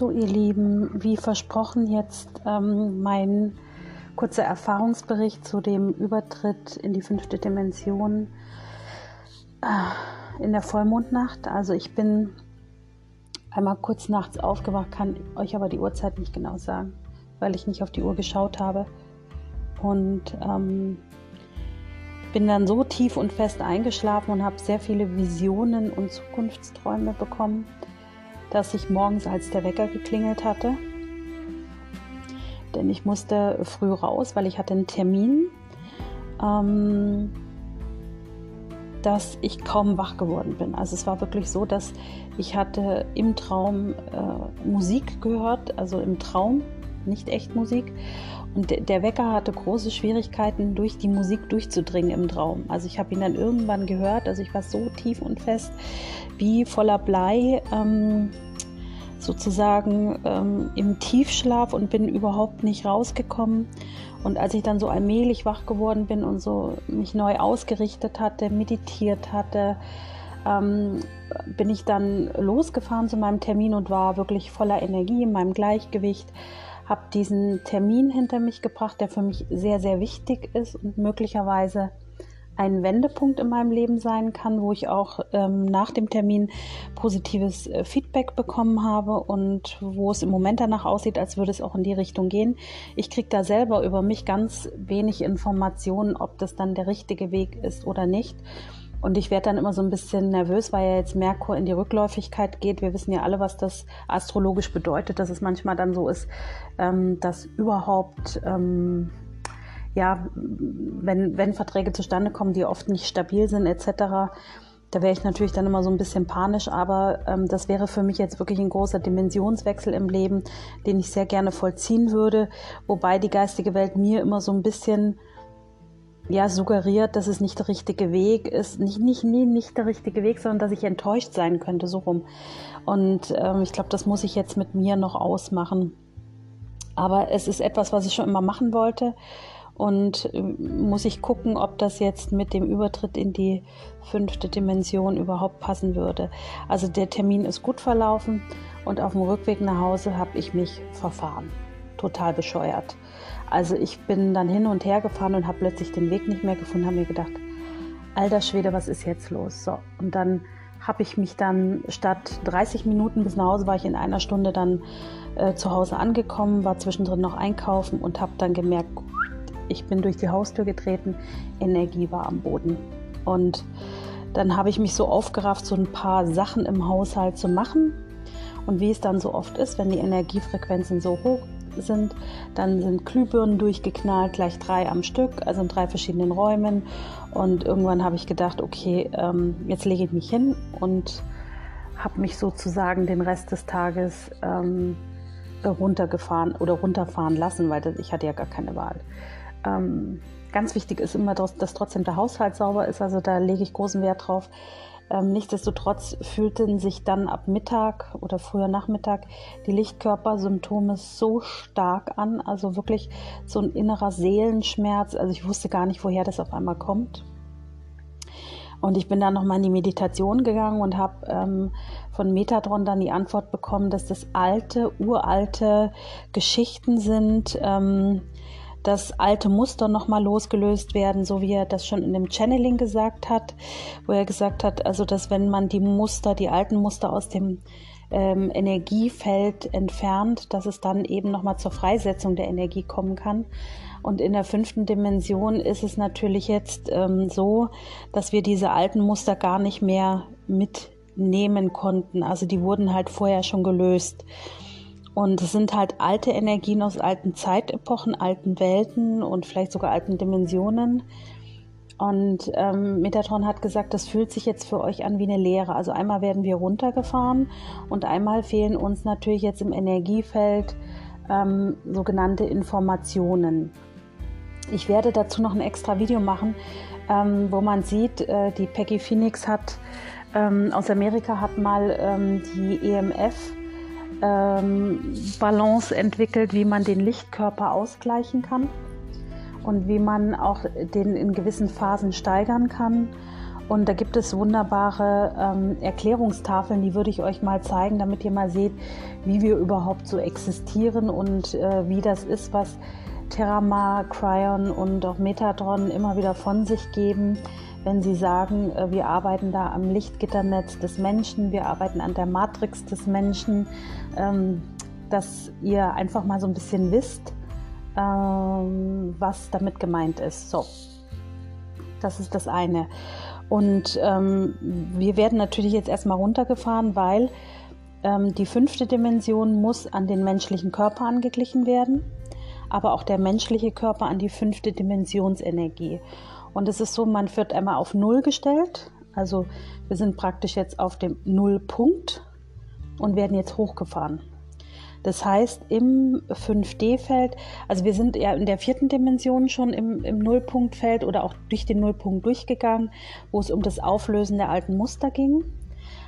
So, ihr Lieben, wie versprochen jetzt ähm, mein kurzer Erfahrungsbericht zu dem Übertritt in die fünfte Dimension äh, in der Vollmondnacht. Also ich bin einmal kurz nachts aufgewacht, kann euch aber die Uhrzeit nicht genau sagen, weil ich nicht auf die Uhr geschaut habe. Und ähm, bin dann so tief und fest eingeschlafen und habe sehr viele Visionen und Zukunftsträume bekommen, dass ich morgens, als der Wecker geklingelt hatte, denn ich musste früh raus, weil ich hatte einen Termin, ähm, dass ich kaum wach geworden bin. Also es war wirklich so, dass ich hatte im Traum äh, Musik gehört, also im Traum, nicht echt Musik. Und der Wecker hatte große Schwierigkeiten, durch die Musik durchzudringen im Traum. Also ich habe ihn dann irgendwann gehört. Also ich war so tief und fest, wie voller Blei, ähm, sozusagen ähm, im Tiefschlaf und bin überhaupt nicht rausgekommen. Und als ich dann so allmählich wach geworden bin und so mich neu ausgerichtet hatte, meditiert hatte, ähm, bin ich dann losgefahren zu meinem Termin und war wirklich voller Energie in meinem Gleichgewicht habe diesen Termin hinter mich gebracht, der für mich sehr, sehr wichtig ist und möglicherweise ein Wendepunkt in meinem Leben sein kann, wo ich auch ähm, nach dem Termin positives äh, Feedback bekommen habe und wo es im Moment danach aussieht, als würde es auch in die Richtung gehen. Ich kriege da selber über mich ganz wenig Informationen, ob das dann der richtige Weg ist oder nicht. Und ich werde dann immer so ein bisschen nervös, weil ja jetzt Merkur in die Rückläufigkeit geht. Wir wissen ja alle, was das astrologisch bedeutet, dass es manchmal dann so ist, ähm, dass überhaupt, ähm, ja, wenn, wenn Verträge zustande kommen, die oft nicht stabil sind, etc., da wäre ich natürlich dann immer so ein bisschen panisch, aber ähm, das wäre für mich jetzt wirklich ein großer Dimensionswechsel im Leben, den ich sehr gerne vollziehen würde, wobei die geistige Welt mir immer so ein bisschen ja, suggeriert, dass es nicht der richtige Weg ist. Nicht, nicht, nie nicht der richtige Weg, sondern dass ich enttäuscht sein könnte, so rum. Und ähm, ich glaube, das muss ich jetzt mit mir noch ausmachen. Aber es ist etwas, was ich schon immer machen wollte. Und äh, muss ich gucken, ob das jetzt mit dem Übertritt in die fünfte Dimension überhaupt passen würde. Also der Termin ist gut verlaufen und auf dem Rückweg nach Hause habe ich mich verfahren. Total bescheuert. Also ich bin dann hin und her gefahren und habe plötzlich den Weg nicht mehr gefunden, habe mir gedacht, alter Schwede, was ist jetzt los? So, und dann habe ich mich dann statt 30 Minuten bis nach Hause war ich in einer Stunde dann äh, zu Hause angekommen, war zwischendrin noch einkaufen und habe dann gemerkt, ich bin durch die Haustür getreten, Energie war am Boden. Und dann habe ich mich so aufgerafft, so ein paar Sachen im Haushalt zu machen. Und wie es dann so oft ist, wenn die Energiefrequenzen so hoch sind. Dann sind Glühbirnen durchgeknallt, gleich drei am Stück, also in drei verschiedenen Räumen. Und irgendwann habe ich gedacht, okay, ähm, jetzt lege ich mich hin und habe mich sozusagen den Rest des Tages ähm, runtergefahren oder runterfahren lassen, weil das, ich hatte ja gar keine Wahl. Ähm, ganz wichtig ist immer, dass, dass trotzdem der Haushalt sauber ist. Also da lege ich großen Wert drauf. Ähm, nichtsdestotrotz fühlten sich dann ab Mittag oder früher Nachmittag die Lichtkörpersymptome so stark an, also wirklich so ein innerer Seelenschmerz. Also ich wusste gar nicht, woher das auf einmal kommt. Und ich bin dann nochmal in die Meditation gegangen und habe ähm, von Metatron dann die Antwort bekommen, dass das alte, uralte Geschichten sind, ähm, dass alte Muster nochmal losgelöst werden, so wie er das schon in dem Channeling gesagt hat, wo er gesagt hat, also dass wenn man die Muster, die alten Muster aus dem ähm, Energiefeld entfernt, dass es dann eben nochmal zur Freisetzung der Energie kommen kann. Und in der fünften Dimension ist es natürlich jetzt ähm, so, dass wir diese alten Muster gar nicht mehr mitnehmen konnten. Also die wurden halt vorher schon gelöst. Und es sind halt alte Energien aus alten Zeitepochen, alten Welten und vielleicht sogar alten Dimensionen. Und ähm, Metatron hat gesagt, das fühlt sich jetzt für euch an wie eine Lehre. Also einmal werden wir runtergefahren und einmal fehlen uns natürlich jetzt im Energiefeld ähm, sogenannte Informationen. Ich werde dazu noch ein extra Video machen, ähm, wo man sieht, äh, die Peggy Phoenix hat ähm, aus Amerika hat mal ähm, die EMF ähm, Balance entwickelt, wie man den Lichtkörper ausgleichen kann und wie man auch den in gewissen Phasen steigern kann. Und da gibt es wunderbare ähm, Erklärungstafeln, die würde ich euch mal zeigen, damit ihr mal seht, wie wir überhaupt so existieren und äh, wie das ist, was Terramar, Cryon und auch Metatron immer wieder von sich geben, wenn sie sagen, äh, wir arbeiten da am Lichtgitternetz des Menschen, wir arbeiten an der Matrix des Menschen, ähm, dass ihr einfach mal so ein bisschen wisst, ähm, was damit gemeint ist. So, das ist das eine. Und ähm, wir werden natürlich jetzt erstmal runtergefahren, weil die fünfte Dimension muss an den menschlichen Körper angeglichen werden, aber auch der menschliche Körper an die fünfte Dimensionsenergie. Und es ist so, man wird einmal auf Null gestellt. Also wir sind praktisch jetzt auf dem Nullpunkt und werden jetzt hochgefahren. Das heißt, im 5D-Feld, also wir sind ja in der vierten Dimension schon im, im Nullpunktfeld oder auch durch den Nullpunkt durchgegangen, wo es um das Auflösen der alten Muster ging.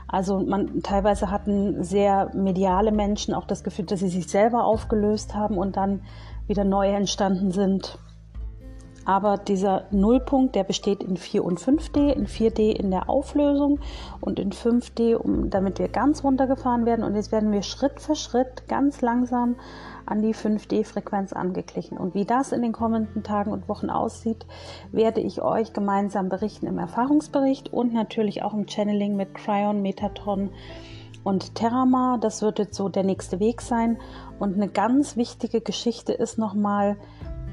Also man teilweise hatten sehr mediale Menschen auch das Gefühl, dass sie sich selber aufgelöst haben und dann wieder neu entstanden sind. Aber dieser Nullpunkt, der besteht in 4 und 5D, in 4D in der Auflösung und in 5D, um, damit wir ganz runtergefahren werden. Und jetzt werden wir Schritt für Schritt ganz langsam an die 5D-Frequenz angeglichen. Und wie das in den kommenden Tagen und Wochen aussieht, werde ich euch gemeinsam berichten im Erfahrungsbericht und natürlich auch im Channeling mit Cryon, Metatron und Terramar. Das wird jetzt so der nächste Weg sein. Und eine ganz wichtige Geschichte ist nochmal,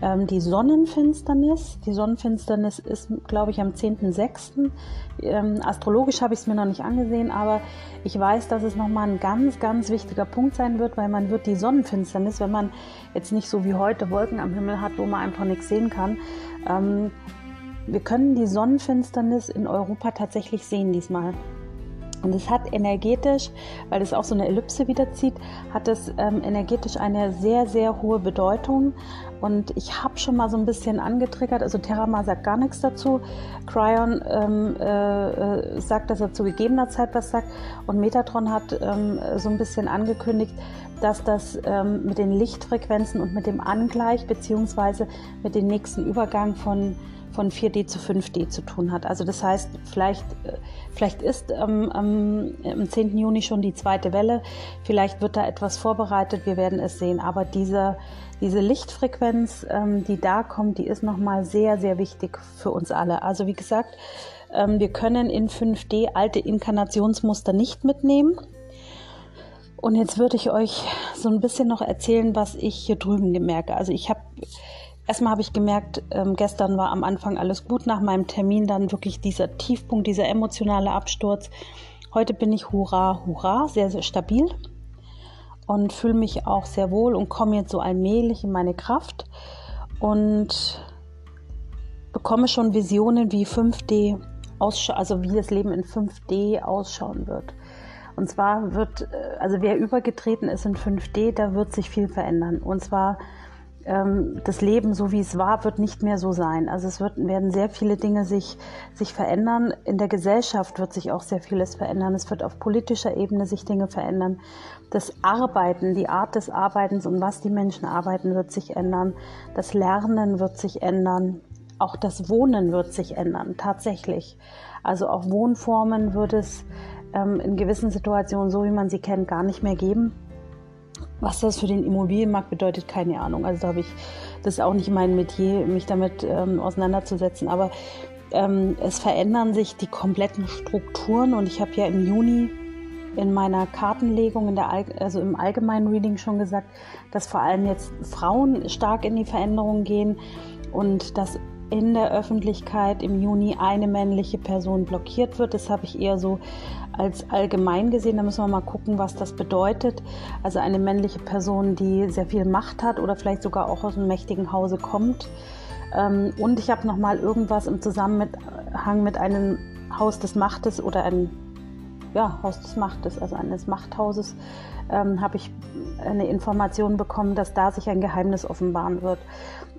ähm, die Sonnenfinsternis. Die Sonnenfinsternis ist, glaube ich, am 10.06. Ähm, astrologisch habe ich es mir noch nicht angesehen, aber ich weiß, dass es nochmal ein ganz, ganz wichtiger Punkt sein wird, weil man wird die Sonnenfinsternis, wenn man jetzt nicht so wie heute Wolken am Himmel hat, wo man einfach nichts sehen kann, ähm, wir können die Sonnenfinsternis in Europa tatsächlich sehen diesmal. Und es hat energetisch, weil es auch so eine Ellipse wiederzieht, hat es ähm, energetisch eine sehr, sehr hohe Bedeutung. Und ich habe schon mal so ein bisschen angetriggert, also Terramar sagt gar nichts dazu. Cryon ähm, äh, äh, sagt, dass er zu gegebener Zeit was sagt. Und Metatron hat ähm, so ein bisschen angekündigt, dass das ähm, mit den Lichtfrequenzen und mit dem Angleich beziehungsweise mit dem nächsten Übergang von von 4D zu 5D zu tun hat. Also das heißt, vielleicht, äh, vielleicht ist ähm, am, am 10. Juni schon die zweite Welle, vielleicht wird da etwas vorbereitet, wir werden es sehen. Aber diese, diese Lichtfrequenz, ähm, die da kommt, die ist nochmal sehr, sehr wichtig für uns alle. Also wie gesagt, ähm, wir können in 5D alte Inkarnationsmuster nicht mitnehmen. Und jetzt würde ich euch so ein bisschen noch erzählen, was ich hier drüben gemerke. Also ich habe Erstmal habe ich gemerkt, ähm, gestern war am Anfang alles gut, nach meinem Termin dann wirklich dieser Tiefpunkt, dieser emotionale Absturz. Heute bin ich hurra, hurra, sehr, sehr stabil und fühle mich auch sehr wohl und komme jetzt so allmählich in meine Kraft und bekomme schon Visionen, wie 5D ausschaut, also wie das Leben in 5D ausschauen wird. Und zwar wird, äh, also wer übergetreten ist in 5D, da wird sich viel verändern. Und zwar das Leben, so wie es war, wird nicht mehr so sein. Also es wird, werden sehr viele Dinge sich, sich verändern. In der Gesellschaft wird sich auch sehr vieles verändern. Es wird auf politischer Ebene sich Dinge verändern. Das Arbeiten, die Art des Arbeitens und was die Menschen arbeiten, wird sich ändern. Das Lernen wird sich ändern. Auch das Wohnen wird sich ändern, tatsächlich. Also auch Wohnformen wird es ähm, in gewissen Situationen, so wie man sie kennt, gar nicht mehr geben. Was das für den Immobilienmarkt bedeutet, keine Ahnung. Also da habe ich, das ist auch nicht mein Metier, mich damit ähm, auseinanderzusetzen. Aber ähm, es verändern sich die kompletten Strukturen und ich habe ja im Juni in meiner Kartenlegung, in der, also im allgemeinen Reading schon gesagt, dass vor allem jetzt Frauen stark in die Veränderung gehen und dass in der Öffentlichkeit im Juni eine männliche Person blockiert wird. Das habe ich eher so als allgemein gesehen. Da müssen wir mal gucken, was das bedeutet. Also eine männliche Person, die sehr viel Macht hat oder vielleicht sogar auch aus einem mächtigen Hause kommt. Ähm, und ich habe noch mal irgendwas im Zusammenhang mit einem Haus des Machtes oder einem ja, Haus des Machtes, also eines Machthauses, ähm, habe ich eine Information bekommen, dass da sich ein Geheimnis offenbaren wird.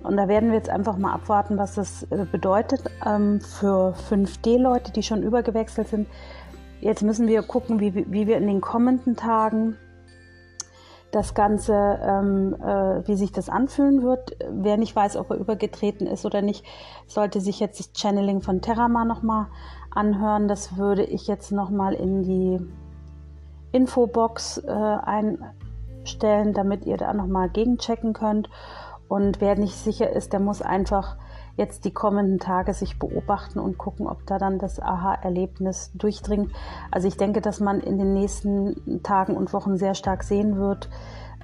Und da werden wir jetzt einfach mal abwarten, was das äh, bedeutet ähm, für 5D-Leute, die schon übergewechselt sind. Jetzt müssen wir gucken, wie, wie wir in den kommenden Tagen das Ganze, ähm, äh, wie sich das anfühlen wird. Wer nicht weiß, ob er übergetreten ist oder nicht, sollte sich jetzt das Channeling von Terrama nochmal anhören. Das würde ich jetzt nochmal in die Infobox äh, einstellen, damit ihr da nochmal gegenchecken könnt. Und wer nicht sicher ist, der muss einfach jetzt die kommenden Tage sich beobachten und gucken, ob da dann das Aha-Erlebnis durchdringt. Also ich denke, dass man in den nächsten Tagen und Wochen sehr stark sehen wird,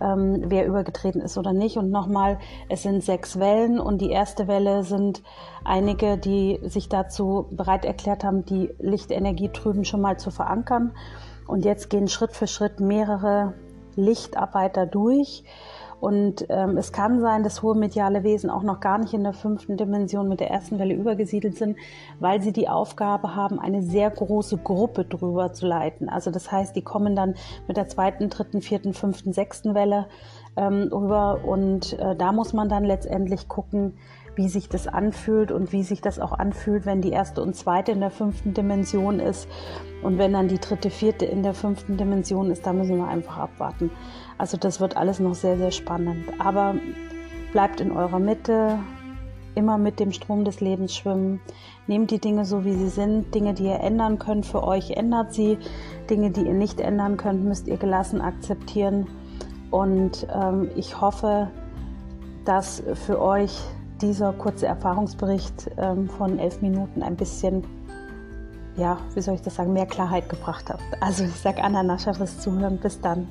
ähm, wer übergetreten ist oder nicht. Und nochmal, es sind sechs Wellen und die erste Welle sind einige, die sich dazu bereit erklärt haben, die Lichtenergie drüben schon mal zu verankern. Und jetzt gehen Schritt für Schritt mehrere Lichtarbeiter durch und ähm, es kann sein, dass hohe mediale Wesen auch noch gar nicht in der fünften Dimension mit der ersten Welle übergesiedelt sind, weil sie die Aufgabe haben, eine sehr große Gruppe drüber zu leiten. Also das heißt, die kommen dann mit der zweiten, dritten, vierten, fünften, sechsten Welle ähm, rüber und äh, da muss man dann letztendlich gucken, wie sich das anfühlt und wie sich das auch anfühlt, wenn die erste und zweite in der fünften Dimension ist. Und wenn dann die dritte, vierte in der fünften Dimension ist, da müssen wir einfach abwarten. Also das wird alles noch sehr, sehr spannend. Aber bleibt in eurer Mitte, immer mit dem Strom des Lebens schwimmen. Nehmt die Dinge so, wie sie sind. Dinge, die ihr ändern könnt für euch, ändert sie. Dinge, die ihr nicht ändern könnt, müsst ihr gelassen akzeptieren. Und ähm, ich hoffe, dass für euch dieser kurze Erfahrungsbericht ähm, von elf Minuten ein bisschen, ja, wie soll ich das sagen, mehr Klarheit gebracht hat. Also ich sage Anna Nascha fürs Zuhören. Bis dann.